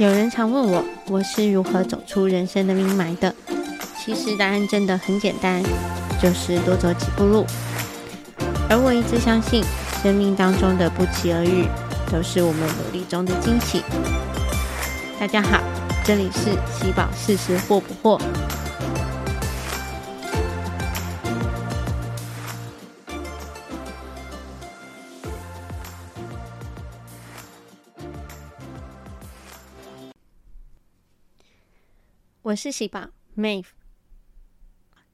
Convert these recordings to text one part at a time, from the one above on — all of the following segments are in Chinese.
有人常问我，我是如何走出人生的阴霾的？其实答案真的很简单，就是多走几步路。而我一直相信，生命当中的不期而遇，都是我们努力中的惊喜。大家好，这里是喜宝四十惑不货？我是喜宝 Mave，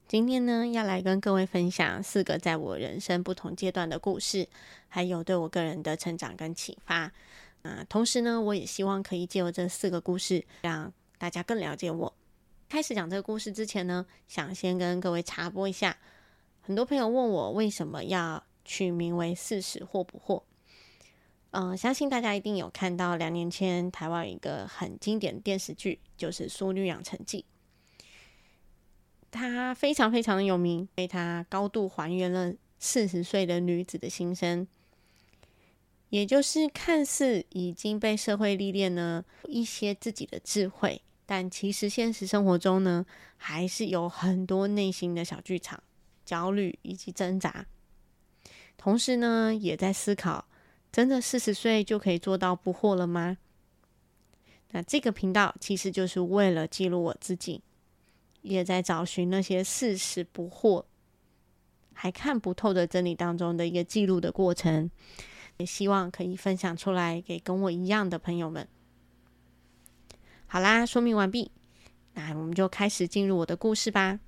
今天呢要来跟各位分享四个在我人生不同阶段的故事，还有对我个人的成长跟启发。啊，同时呢，我也希望可以借由这四个故事，让大家更了解我。开始讲这个故事之前呢，想先跟各位插播一下，很多朋友问我为什么要取名为“四十或不惑”。嗯，相信大家一定有看到两年前台湾一个很经典的电视剧，就是《淑女养成记》。它非常非常的有名，因为它高度还原了四十岁的女子的心声，也就是看似已经被社会历练呢一些自己的智慧，但其实现实生活中呢，还是有很多内心的小剧场、焦虑以及挣扎，同时呢，也在思考。真的四十岁就可以做到不惑了吗？那这个频道其实就是为了记录我自己，也在找寻那些四十不惑、还看不透的真理当中的一个记录的过程，也希望可以分享出来给跟我一样的朋友们。好啦，说明完毕，那我们就开始进入我的故事吧。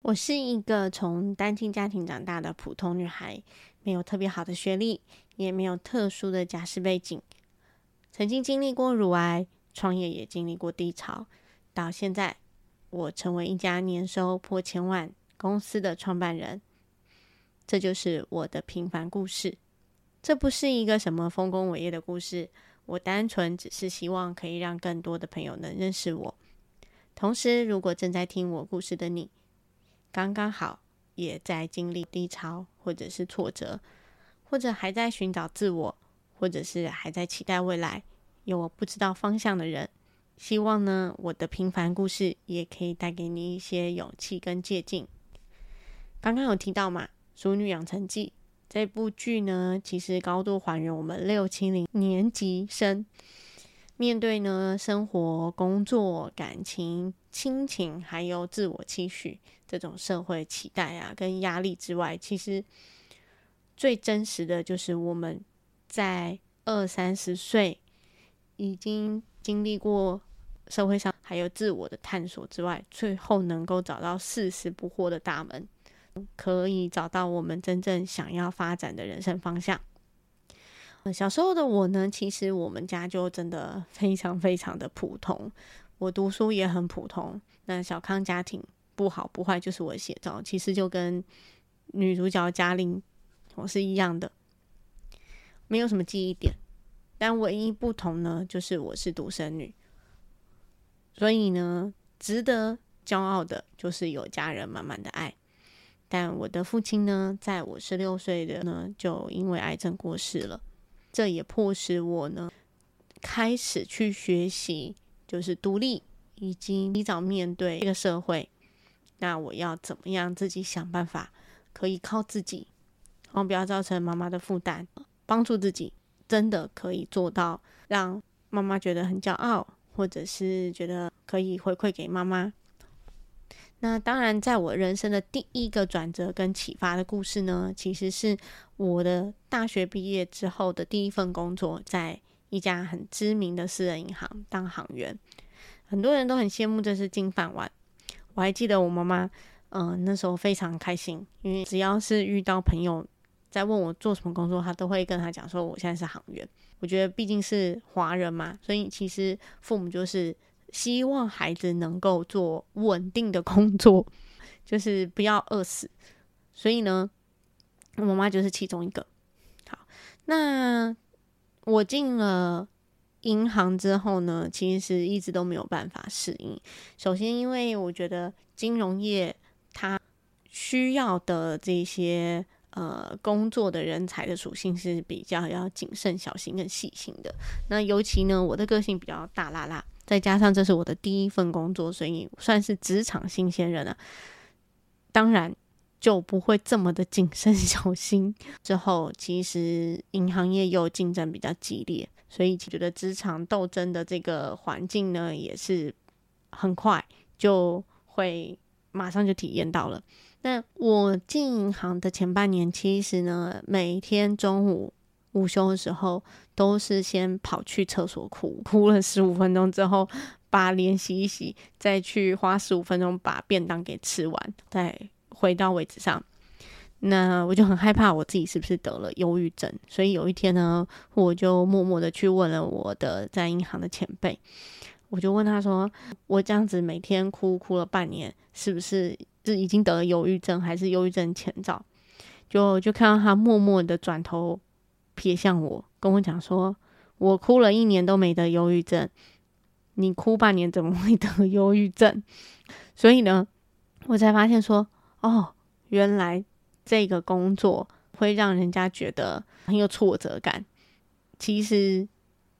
我是一个从单亲家庭长大的普通女孩。没有特别好的学历，也没有特殊的家世背景，曾经经历过乳癌，创业也经历过低潮，到现在我成为一家年收破千万公司的创办人，这就是我的平凡故事。这不是一个什么丰功伟业的故事，我单纯只是希望可以让更多的朋友能认识我。同时，如果正在听我故事的你，刚刚好。也在经历低潮，或者是挫折，或者还在寻找自我，或者是还在期待未来，有我不知道方向的人。希望呢，我的平凡故事也可以带给你一些勇气跟借鉴。刚刚有提到嘛，《淑女养成记》这部剧呢，其实高度还原我们六七零年级生面对呢生活、工作、感情。亲情还有自我期许这种社会期待啊，跟压力之外，其实最真实的就是我们在二三十岁已经经历过社会上还有自我的探索之外，最后能够找到四十不惑的大门，可以找到我们真正想要发展的人生方向。小时候的我呢，其实我们家就真的非常非常的普通。我读书也很普通，那小康家庭不好不坏就是我写照，其实就跟女主角嘉玲我是一样的，没有什么记忆点，但唯一不同呢，就是我是独生女，所以呢，值得骄傲的就是有家人满满的爱。但我的父亲呢，在我十六岁的呢，就因为癌症过世了，这也迫使我呢，开始去学习。就是独立，以及提早面对这个社会。那我要怎么样自己想办法，可以靠自己，然后不要造成妈妈的负担，帮助自己，真的可以做到让妈妈觉得很骄傲，或者是觉得可以回馈给妈妈。那当然，在我人生的第一个转折跟启发的故事呢，其实是我的大学毕业之后的第一份工作，在。一家很知名的私人银行当行员，很多人都很羡慕这是金饭碗。我还记得我妈妈，嗯，那时候非常开心，因为只要是遇到朋友在问我做什么工作，她都会跟他讲说我现在是行员。我觉得毕竟是华人嘛，所以其实父母就是希望孩子能够做稳定的工作，就是不要饿死。所以呢，我妈妈就是其中一个。好，那。我进了银行之后呢，其实一直都没有办法适应。首先，因为我觉得金融业它需要的这些呃工作的人才的属性是比较要谨慎、小心跟细心的。那尤其呢，我的个性比较大啦啦，再加上这是我的第一份工作，所以算是职场新鲜人啊。当然就不会这么的谨慎 小心。之后其实银行业又竞争比较激烈，所以觉得职场斗争的这个环境呢，也是很快就会马上就体验到了。那我进银行的前半年，其实呢，每天中午午休的时候，都是先跑去厕所哭，哭了十五分钟之后，把脸洗一洗，再去花十五分钟把便当给吃完，再回到位置上。那我就很害怕我自己是不是得了忧郁症，所以有一天呢，我就默默的去问了我的在银行的前辈，我就问他说：“我这样子每天哭哭了半年，是不是？”是已经得了忧郁症，还是忧郁症前兆？就就看到他默默的转头瞥向我，跟我讲说：“我哭了一年都没得忧郁症，你哭半年怎么会得忧郁症？”所以呢，我才发现说：“哦，原来这个工作会让人家觉得很有挫折感。其实。”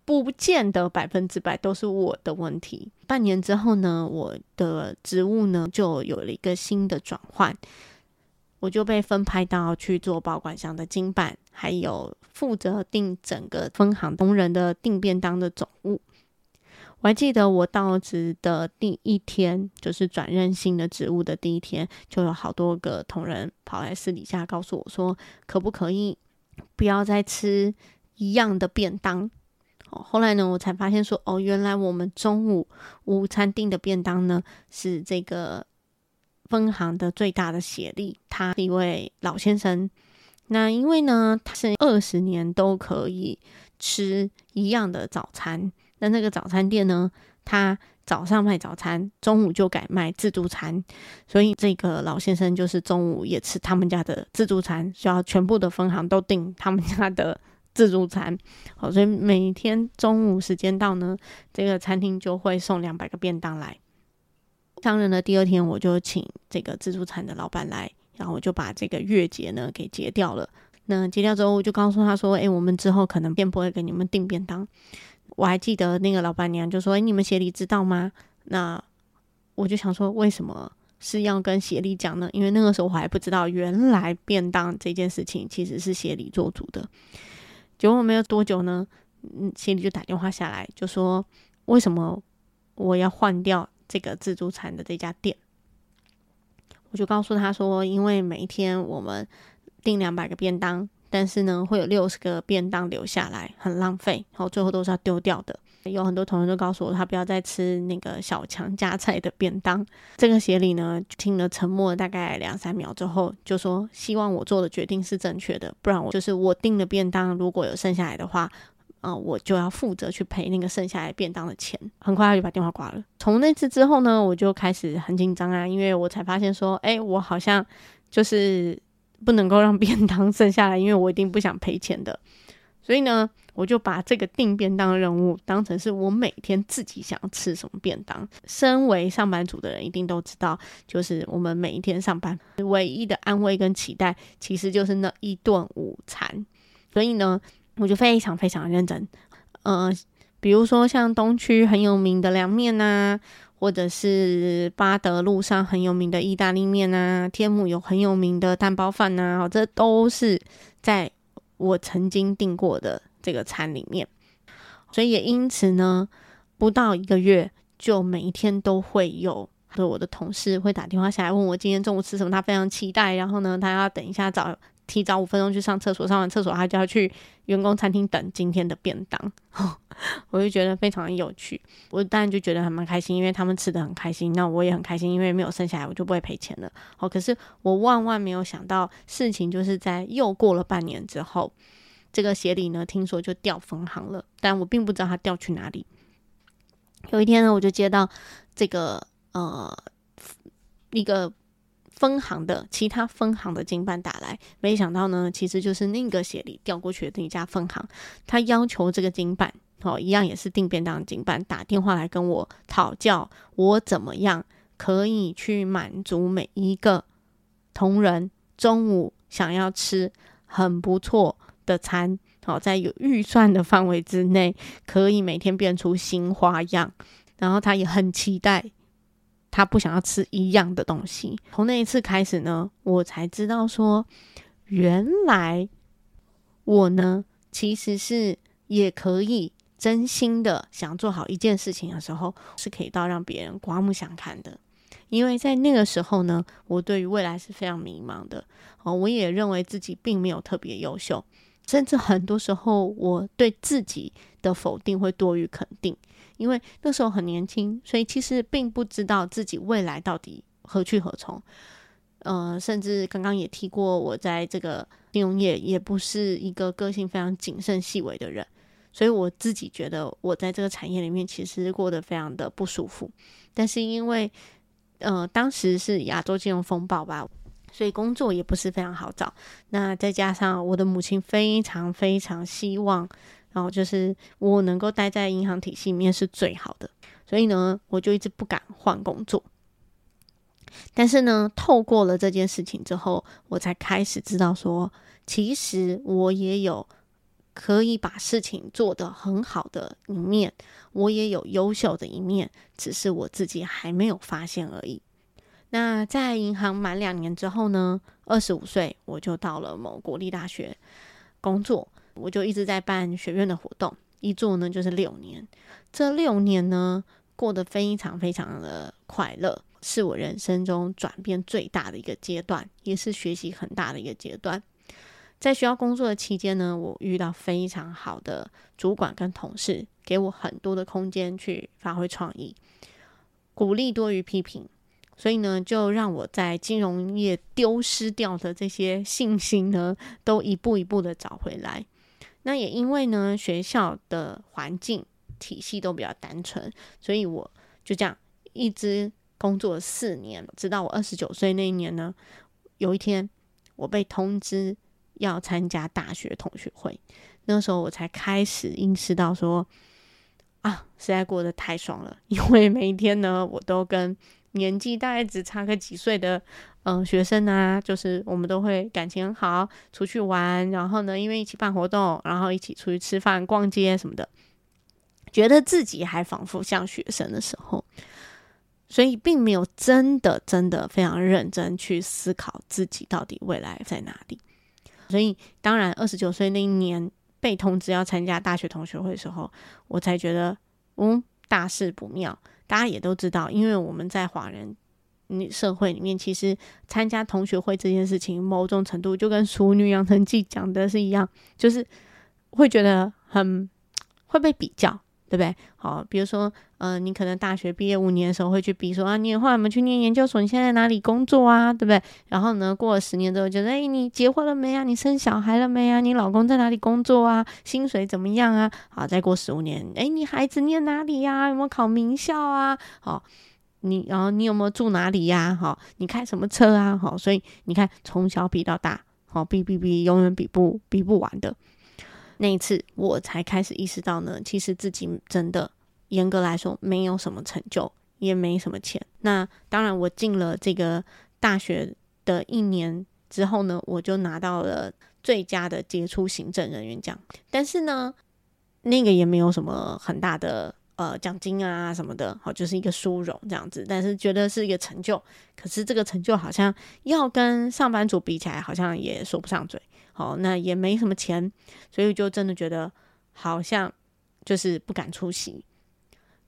不见得百分之百都是我的问题。半年之后呢，我的职务呢就有了一个新的转换，我就被分派到去做保管箱的经办，还有负责订整个分行同仁的订便当的总务。我还记得我到职的第一天，就是转任新的职务的第一天，就有好多个同仁跑来私底下告诉我说，可不可以不要再吃一样的便当。哦后来呢，我才发现说，哦，原来我们中午午餐订的便当呢，是这个分行的最大的协力，他是一位老先生。那因为呢，他是二十年都可以吃一样的早餐，那那个早餐店呢，他早上卖早餐，中午就改卖自助餐，所以这个老先生就是中午也吃他们家的自助餐，需要全部的分行都订他们家的。自助餐，好，所以每天中午时间到呢，这个餐厅就会送两百个便当来。当然了，第二天我就请这个自助餐的老板来，然后我就把这个月结呢给结掉了。那结掉之后，我就告诉他说：“哎，我们之后可能便不会给你们订便当。”我还记得那个老板娘就说：“哎，你们协理知道吗？”那我就想说，为什么是要跟协理讲呢？因为那个时候我还不知道，原来便当这件事情其实是协理做主的。结果没有多久呢，嗯，协理就打电话下来，就说为什么我要换掉这个自助餐的这家店？我就告诉他说，因为每一天我们订两百个便当，但是呢，会有六十个便当留下来，很浪费，然后最后都是要丢掉的。有很多同学都告诉我，他不要再吃那个小强加菜的便当。这个协理呢，听了沉默大概两三秒之后，就说希望我做的决定是正确的，不然我就是我订的便当如果有剩下来的话，啊，我就要负责去赔那个剩下来便当的钱。很快他就把电话挂了。从那次之后呢，我就开始很紧张啊，因为我才发现说，哎，我好像就是不能够让便当剩下来，因为我一定不想赔钱的。所以呢，我就把这个订便当的任务当成是我每天自己想吃什么便当。身为上班族的人，一定都知道，就是我们每一天上班唯一的安慰跟期待，其实就是那一顿午餐。所以呢，我就非常非常认真。呃，比如说像东区很有名的凉面呐，或者是巴德路上很有名的意大利面呐，天母有很有名的蛋包饭呐，这都是在。我曾经订过的这个餐里面，所以也因此呢，不到一个月，就每一天都会有我的同事会打电话下来问我今天中午吃什么，他非常期待。然后呢，他要等一下早提早五分钟去上厕所，上完厕所他就要去员工餐厅等今天的便当。我就觉得非常有趣，我当然就觉得还蛮开心，因为他们吃的很开心，那我也很开心，因为没有剩下来，我就不会赔钱了。哦，可是我万万没有想到，事情就是在又过了半年之后，这个协理呢，听说就调分行了，但我并不知道他调去哪里。有一天呢，我就接到这个呃一个分行的其他分行的经办打来，没想到呢，其实就是那个协理调过去的那家分行，他要求这个经办。哦，一样也是定便当经办打电话来跟我讨教，我怎么样可以去满足每一个同仁中午想要吃很不错的餐，好，在有预算的范围之内，可以每天变出新花样。然后他也很期待，他不想要吃一样的东西。从那一次开始呢，我才知道说，原来我呢其实是也可以真心的想做好一件事情的时候，是可以到让别人刮目相看的。因为在那个时候呢，我对于未来是非常迷茫的哦，我也认为自己并没有特别优秀，甚至很多时候我对自己的否定会多于肯定。因为那时候很年轻，所以其实并不知道自己未来到底何去何从。呃，甚至刚刚也提过，我在这个金融业也不是一个个性非常谨慎细微的人，所以我自己觉得我在这个产业里面其实过得非常的不舒服。但是因为呃，当时是亚洲金融风暴吧，所以工作也不是非常好找。那再加上我的母亲非常非常希望，然后就是我能够待在银行体系里面是最好的，所以呢，我就一直不敢换工作。但是呢，透过了这件事情之后，我才开始知道说，其实我也有可以把事情做得很好的一面。我也有优秀的一面，只是我自己还没有发现而已。那在银行满两年之后呢？二十五岁我就到了某国立大学工作，我就一直在办学院的活动，一做呢就是六年。这六年呢过得非常非常的快乐，是我人生中转变最大的一个阶段，也是学习很大的一个阶段。在学校工作的期间呢，我遇到非常好的主管跟同事，给我很多的空间去发挥创意，鼓励多于批评，所以呢，就让我在金融业丢失掉的这些信心呢，都一步一步的找回来。那也因为呢，学校的环境体系都比较单纯，所以我就这样一直工作了四年，直到我二十九岁那一年呢，有一天我被通知。要参加大学同学会，那时候我才开始意识到说，啊，实在过得太爽了。因为每一天呢，我都跟年纪大概只差个几岁的嗯学生啊，就是我们都会感情很好，出去玩，然后呢，因为一起办活动，然后一起出去吃饭、逛街什么的，觉得自己还仿佛像学生的时候，所以并没有真的真的非常认真去思考自己到底未来在哪里。所以，当然，二十九岁那一年被通知要参加大学同学会的时候，我才觉得，嗯，大事不妙。大家也都知道，因为我们在华人你社会里面，其实参加同学会这件事情，某种程度就跟《淑女养成记》讲的是一样，就是会觉得很会被比较。对不对？好，比如说，呃，你可能大学毕业五年的时候会去比说啊，你后来我们去念研究所，你现在哪里工作啊？对不对？然后呢，过了十年之后，觉得哎，你结婚了没啊？你生小孩了没啊？你老公在哪里工作啊？薪水怎么样啊？好，再过十五年，哎，你孩子念哪里呀？有没有考名校啊？好，你然后你有没有住哪里呀？好，你开什么车啊？好，所以你看，从小比到大，好，比比比，永远比不比不完的。那一次，我才开始意识到呢，其实自己真的严格来说没有什么成就，也没什么钱。那当然，我进了这个大学的一年之后呢，我就拿到了最佳的杰出行政人员奖。但是呢，那个也没有什么很大的呃奖金啊什么的，好，就是一个殊荣这样子。但是觉得是一个成就，可是这个成就好像要跟上班族比起来，好像也说不上嘴。好，那也没什么钱，所以就真的觉得好像就是不敢出席，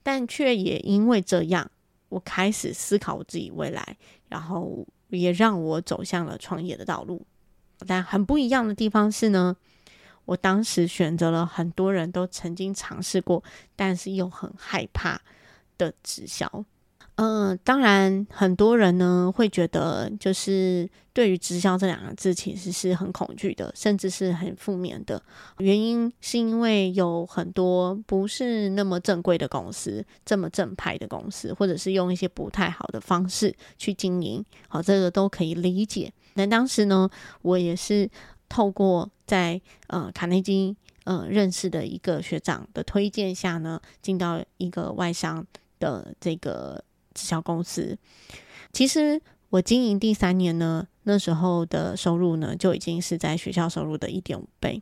但却也因为这样，我开始思考我自己未来，然后也让我走向了创业的道路。但很不一样的地方是呢，我当时选择了很多人都曾经尝试过，但是又很害怕的直销。嗯，当然，很多人呢会觉得，就是对于直销这两个字，其实是很恐惧的，甚至是很负面的。原因是因为有很多不是那么正规的公司，这么正派的公司，或者是用一些不太好的方式去经营，好，这个都可以理解。那当时呢，我也是透过在呃卡内基呃认识的一个学长的推荐下呢，进到一个外商的这个。直销公司，其实我经营第三年呢，那时候的收入呢，就已经是在学校收入的一点五倍，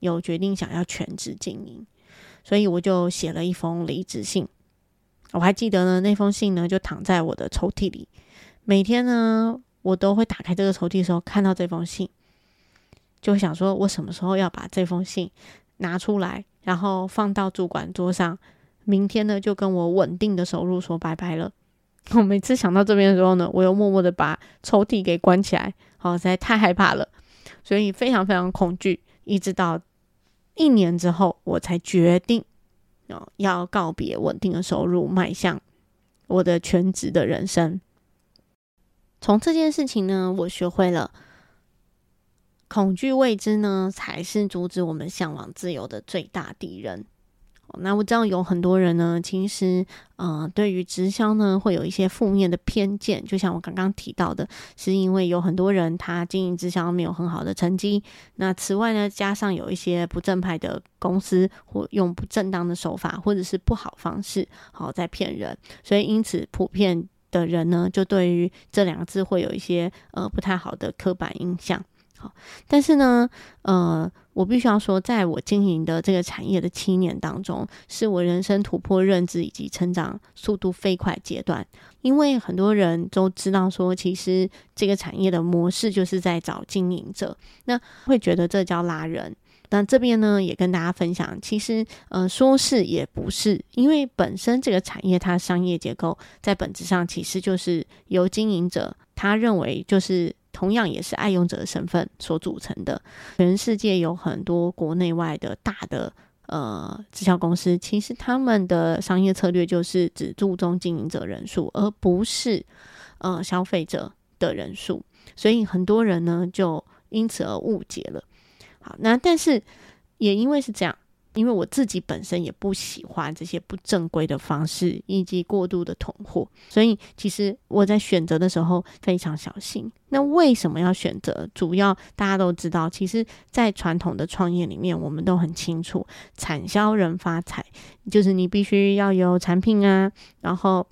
有决定想要全职经营，所以我就写了一封离职信。我还记得呢，那封信呢就躺在我的抽屉里，每天呢我都会打开这个抽屉的时候看到这封信，就想说我什么时候要把这封信拿出来，然后放到主管桌上，明天呢就跟我稳定的收入说拜拜了。我每次想到这边的时候呢，我又默默的把抽屉给关起来，好，实在太害怕了，所以非常非常恐惧。一直到一年之后，我才决定哦，要告别稳定的收入，迈向我的全职的人生。从这件事情呢，我学会了恐惧未知呢，才是阻止我们向往自由的最大敌人。那我知道有很多人呢，其实呃，对于直销呢，会有一些负面的偏见。就像我刚刚提到的，是因为有很多人他经营直销没有很好的成绩。那此外呢，加上有一些不正派的公司或用不正当的手法或者是不好方式，好在骗人。所以因此，普遍的人呢，就对于这两个字会有一些呃不太好的刻板印象。好，但是呢，呃。我必须要说，在我经营的这个产业的七年当中，是我人生突破认知以及成长速度飞快阶段。因为很多人都知道说，其实这个产业的模式就是在找经营者，那会觉得这叫拉人。那这边呢，也跟大家分享，其实呃，说是也不是，因为本身这个产业它商业结构在本质上其实就是由经营者他认为就是。同样也是爱用者的身份所组成的。全世界有很多国内外的大的呃直销公司，其实他们的商业策略就是只注重经营者人数，而不是呃消费者的人数。所以很多人呢就因此而误解了。好，那但是也因为是这样。因为我自己本身也不喜欢这些不正规的方式以及过度的囤货，所以其实我在选择的时候非常小心。那为什么要选择？主要大家都知道，其实，在传统的创业里面，我们都很清楚，产销人发财，就是你必须要有产品啊，然后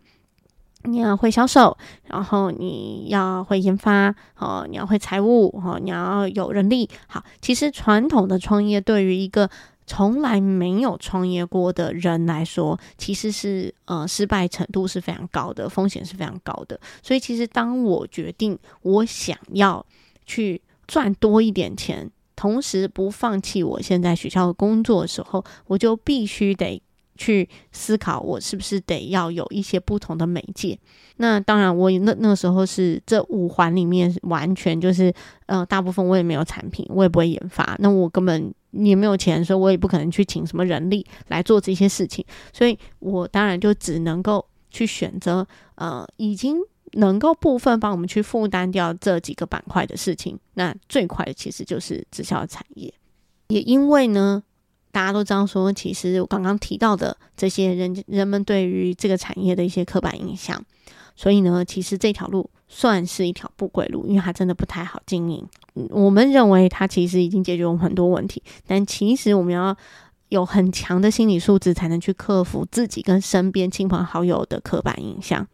你要会销售，然后你要会研发，哦，你要会财务，哦，你要有人力。好，其实传统的创业对于一个从来没有创业过的人来说，其实是呃失败程度是非常高的，风险是非常高的。所以，其实当我决定我想要去赚多一点钱，同时不放弃我现在学校的工作的时候，我就必须得。去思考，我是不是得要有一些不同的媒介？那当然，我那那时候是这五环里面完全就是，呃，大部分我也没有产品，我也不会研发，那我根本也没有钱，所以我也不可能去请什么人力来做这些事情，所以我当然就只能够去选择，呃，已经能够部分帮我们去负担掉这几个板块的事情。那最快的其实就是直销产业，也因为呢。大家都知道，说其实我刚刚提到的这些人人们对于这个产业的一些刻板印象，所以呢，其实这条路算是一条不归路，因为它真的不太好经营。我们认为它其实已经解决我们很多问题，但其实我们要有很强的心理素质，才能去克服自己跟身边亲朋好友的刻板印象。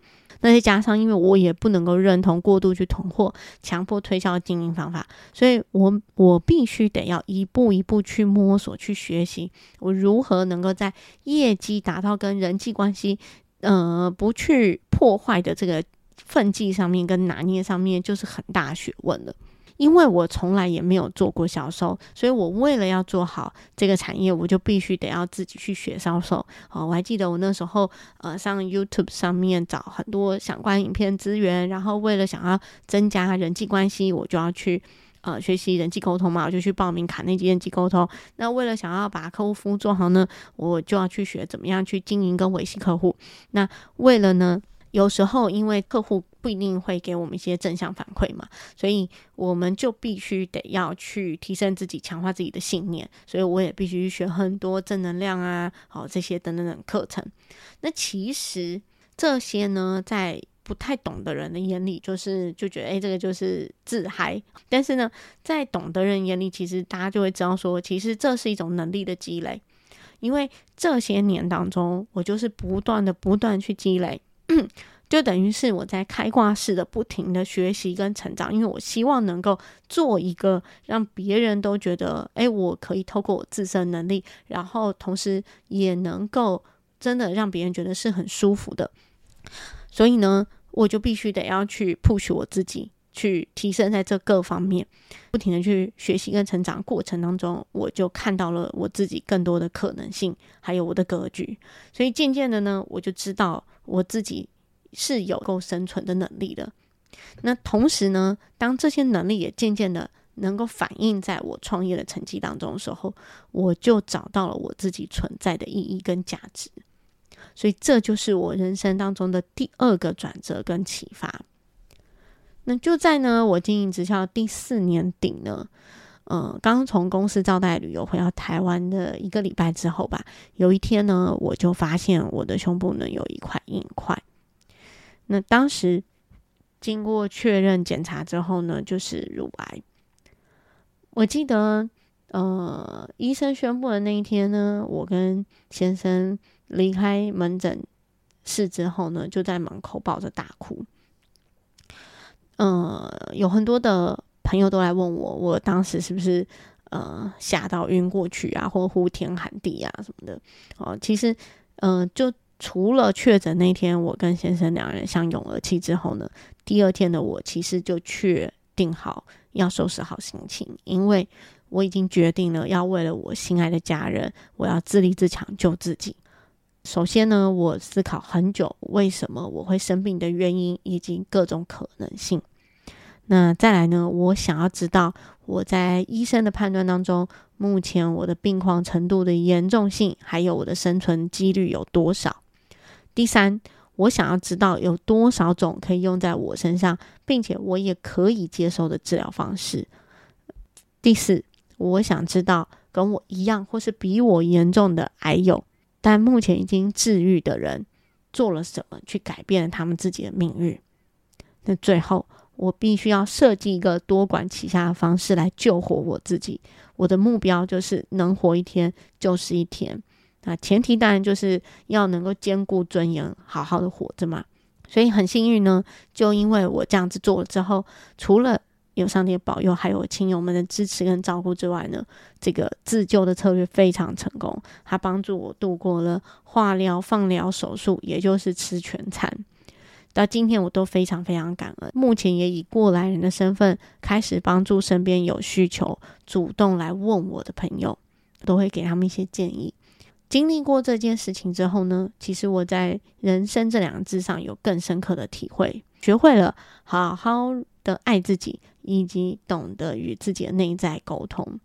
那再加上，因为我也不能够认同过度去囤货、强迫推销经营方法，所以我我必须得要一步一步去摸索、去学习，我如何能够在业绩达到跟人际关系，呃，不去破坏的这个分际上面跟拿捏上面，就是很大学问了。因为我从来也没有做过销售，所以我为了要做好这个产业，我就必须得要自己去学销售。哦，我还记得我那时候呃上 YouTube 上面找很多相关影片资源，然后为了想要增加人际关系，我就要去呃学习人际沟通嘛，我就去报名卡内基人际沟通。那为了想要把客户服务做好呢，我就要去学怎么样去经营跟维系客户。那为了呢？有时候，因为客户不一定会给我们一些正向反馈嘛，所以我们就必须得要去提升自己，强化自己的信念。所以我也必须学很多正能量啊，好这些等等等课程。那其实这些呢，在不太懂的人的眼里，就是就觉得哎，这个就是自嗨。但是呢，在懂的人眼里，其实大家就会知道说，其实这是一种能力的积累。因为这些年当中，我就是不断的、不断去积累。就等于是我在开挂式的不停的学习跟成长，因为我希望能够做一个让别人都觉得，哎，我可以透过我自身能力，然后同时也能够真的让别人觉得是很舒服的。所以呢，我就必须得要去 push 我自己，去提升在这各方面，不停的去学习跟成长过程当中，我就看到了我自己更多的可能性，还有我的格局。所以渐渐的呢，我就知道我自己。是有够生存的能力的。那同时呢，当这些能力也渐渐的能够反映在我创业的成绩当中的时候，我就找到了我自己存在的意义跟价值。所以这就是我人生当中的第二个转折跟启发。那就在呢，我经营直销第四年顶呢，呃，刚从公司招待旅游回到台湾的一个礼拜之后吧，有一天呢，我就发现我的胸部呢有一块硬块。那当时经过确认检查之后呢，就是乳癌。我记得，呃，医生宣布的那一天呢，我跟先生离开门诊室之后呢，就在门口抱着大哭。呃，有很多的朋友都来问我，我当时是不是呃吓到晕过去啊，或呼天喊地啊什么的？哦，其实，嗯，就。除了确诊那天，我跟先生两人相拥而泣之后呢，第二天的我其实就确定好要收拾好心情，因为我已经决定了要为了我心爱的家人，我要自立自强救自己。首先呢，我思考很久为什么我会生病的原因以及各种可能性。那再来呢，我想要知道我在医生的判断当中，目前我的病况程度的严重性，还有我的生存几率有多少。第三，我想要知道有多少种可以用在我身上，并且我也可以接受的治疗方式。第四，我想知道跟我一样或是比我严重的癌友，但目前已经治愈的人做了什么去改变了他们自己的命运。那最后，我必须要设计一个多管齐下的方式来救活我自己。我的目标就是能活一天就是一天。那前提当然就是要能够兼顾尊严，好好的活着嘛。所以很幸运呢，就因为我这样子做了之后，除了有上帝保佑，还有亲友们的支持跟照顾之外呢，这个自救的策略非常成功，它帮助我度过了化疗、放疗、手术，也就是吃全餐。到今天我都非常非常感恩。目前也以过来人的身份，开始帮助身边有需求、主动来问我的朋友，都会给他们一些建议。经历过这件事情之后呢，其实我在人生这两个字上有更深刻的体会，学会了好好的爱自己，以及懂得与自己的内在沟通。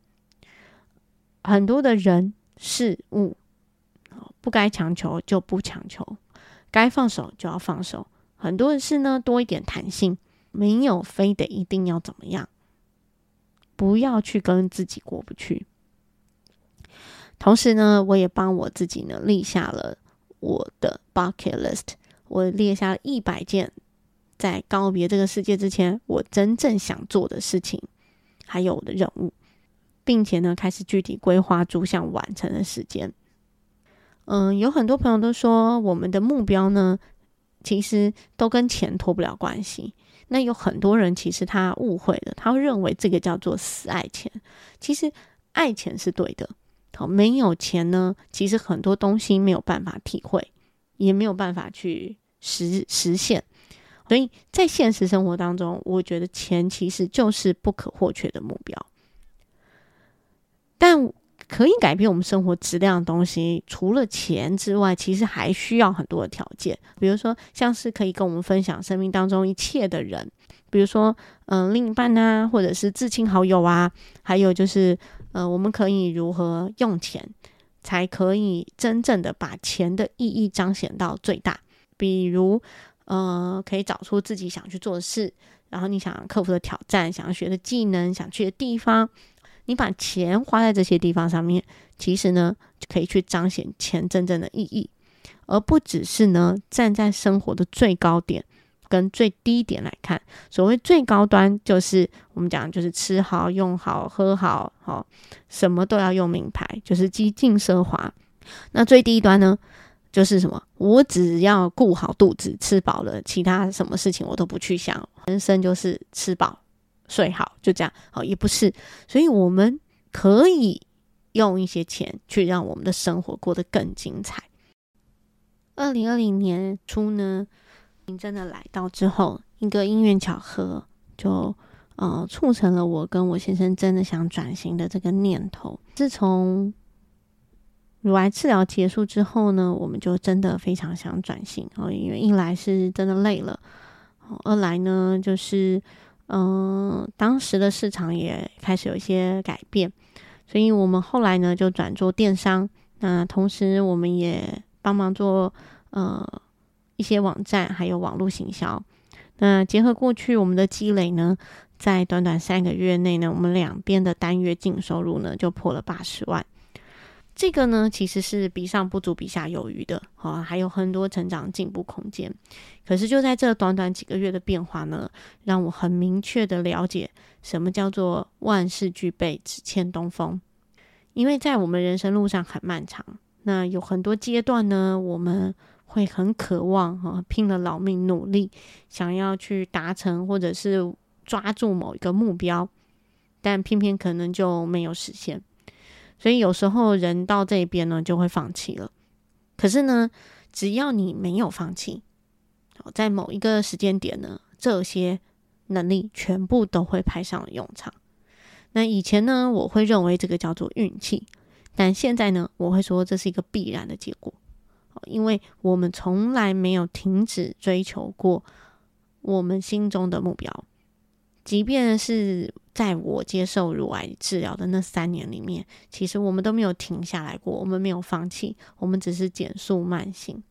很多的人事物，不该强求就不强求，该放手就要放手。很多的事呢，多一点弹性，没有非得一定要怎么样，不要去跟自己过不去。同时呢，我也帮我自己呢立下了我的 bucket list，我列下了一百件在告别这个世界之前我真正想做的事情，还有我的任务，并且呢开始具体规划逐项完成的时间。嗯，有很多朋友都说我们的目标呢，其实都跟钱脱不了关系。那有很多人其实他误会了，他会认为这个叫做死爱钱。其实爱钱是对的。没有钱呢，其实很多东西没有办法体会，也没有办法去实实现。所以在现实生活当中，我觉得钱其实就是不可或缺的目标。但可以改变我们生活质量的东西，除了钱之外，其实还需要很多的条件。比如说，像是可以跟我们分享生命当中一切的人，比如说，嗯，另一半啊，或者是至亲好友啊，还有就是。呃，我们可以如何用钱，才可以真正的把钱的意义彰显到最大？比如，呃，可以找出自己想去做的事，然后你想克服的挑战，想要学的技能，想去的地方，你把钱花在这些地方上面，其实呢，就可以去彰显钱真正的意义，而不只是呢站在生活的最高点。跟最低点来看，所谓最高端就是我们讲就是吃好、用好、喝好，好什么都要用名牌，就是激进奢华。那最低端呢，就是什么，我只要顾好肚子，吃饱了，其他什么事情我都不去想。人生就是吃饱睡好，就这样。好，也不是，所以我们可以用一些钱去让我们的生活过得更精彩。二零二零年初呢，真的来到之后，一个因缘巧合，就呃促成了我跟我先生真的想转型的这个念头。自从乳癌治疗结束之后呢，我们就真的非常想转型哦，因为一来是真的累了，二来呢就是嗯，当时的市场也开始有一些改变，所以我们后来呢就转做电商。那同时我们也帮忙做呃一些网站，还有网络行销。那结合过去我们的积累呢，在短短三个月内呢，我们两边的单月净收入呢就破了八十万。这个呢，其实是比上不足，比下有余的啊，还有很多成长进步空间。可是就在这短短几个月的变化呢，让我很明确的了解什么叫做万事俱备，只欠东风。因为在我们人生路上很漫长。那有很多阶段呢，我们会很渴望哈，拼了老命努力，想要去达成或者是抓住某一个目标，但偏偏可能就没有实现。所以有时候人到这边呢，就会放弃了。可是呢，只要你没有放弃，在某一个时间点呢，这些能力全部都会派上了用场。那以前呢，我会认为这个叫做运气。但现在呢，我会说这是一个必然的结果，因为我们从来没有停止追求过我们心中的目标，即便是在我接受乳癌治疗的那三年里面，其实我们都没有停下来过，我们没有放弃，我们只是减速慢行，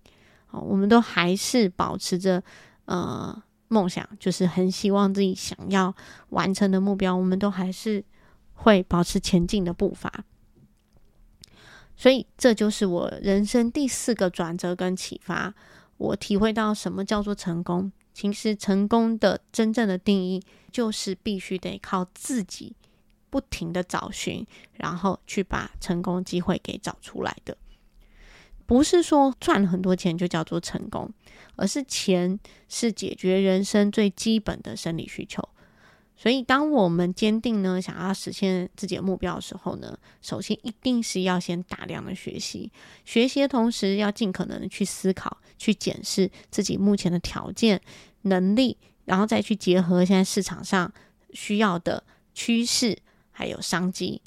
好，我们都还是保持着呃梦想，就是很希望自己想要完成的目标，我们都还是会保持前进的步伐。所以，这就是我人生第四个转折跟启发。我体会到什么叫做成功。其实，成功的真正的定义，就是必须得靠自己不停的找寻，然后去把成功机会给找出来的。不是说赚了很多钱就叫做成功，而是钱是解决人生最基本的生理需求。所以，当我们坚定呢想要实现自己的目标的时候呢，首先一定是要先大量的学习，学习的同时要尽可能的去思考、去检视自己目前的条件、能力，然后再去结合现在市场上需要的趋势还有商机，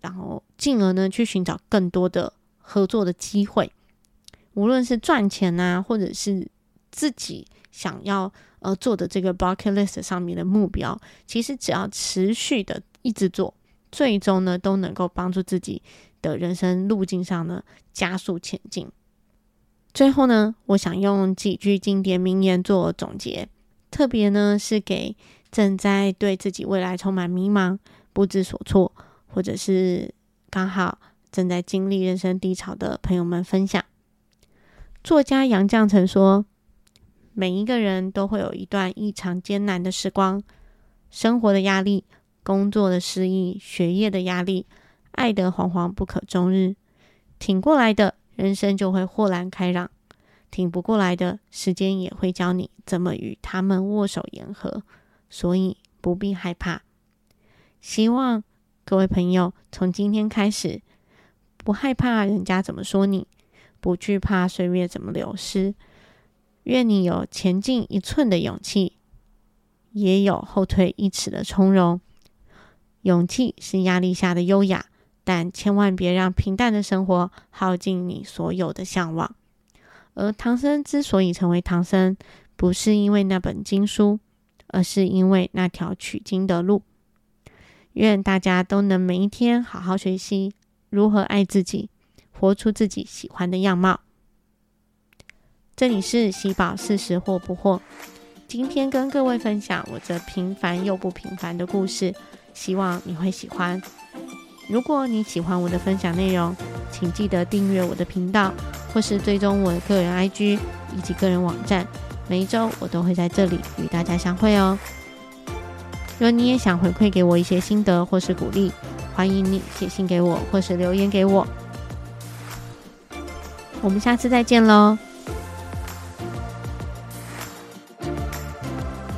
然后进而呢去寻找更多的合作的机会，无论是赚钱啊，或者是自己想要。呃，做的这个 bucket list 上面的目标，其实只要持续的一直做，最终呢都能够帮助自己的人生路径上呢加速前进。最后呢，我想用几句经典名言做总结，特别呢是给正在对自己未来充满迷茫、不知所措，或者是刚好正在经历人生低潮的朋友们分享。作家杨绛曾说。每一个人都会有一段异常艰难的时光，生活的压力、工作的失意、学业的压力、爱的惶惶不可终日。挺过来的人生就会豁然开朗，挺不过来的时间也会教你怎么与他们握手言和。所以不必害怕。希望各位朋友从今天开始，不害怕人家怎么说你，不惧怕岁月怎么流失。愿你有前进一寸的勇气，也有后退一尺的从容。勇气是压力下的优雅，但千万别让平淡的生活耗尽你所有的向往。而唐僧之所以成为唐僧，不是因为那本经书，而是因为那条取经的路。愿大家都能每一天好好学习如何爱自己，活出自己喜欢的样貌。这里是喜宝四十或不惑，今天跟各位分享我这平凡又不平凡的故事，希望你会喜欢。如果你喜欢我的分享内容，请记得订阅我的频道，或是追踪我的个人 IG 以及个人网站，每一周我都会在这里与大家相会哦。若你也想回馈给我一些心得或是鼓励，欢迎你写信给我或是留言给我。我们下次再见喽。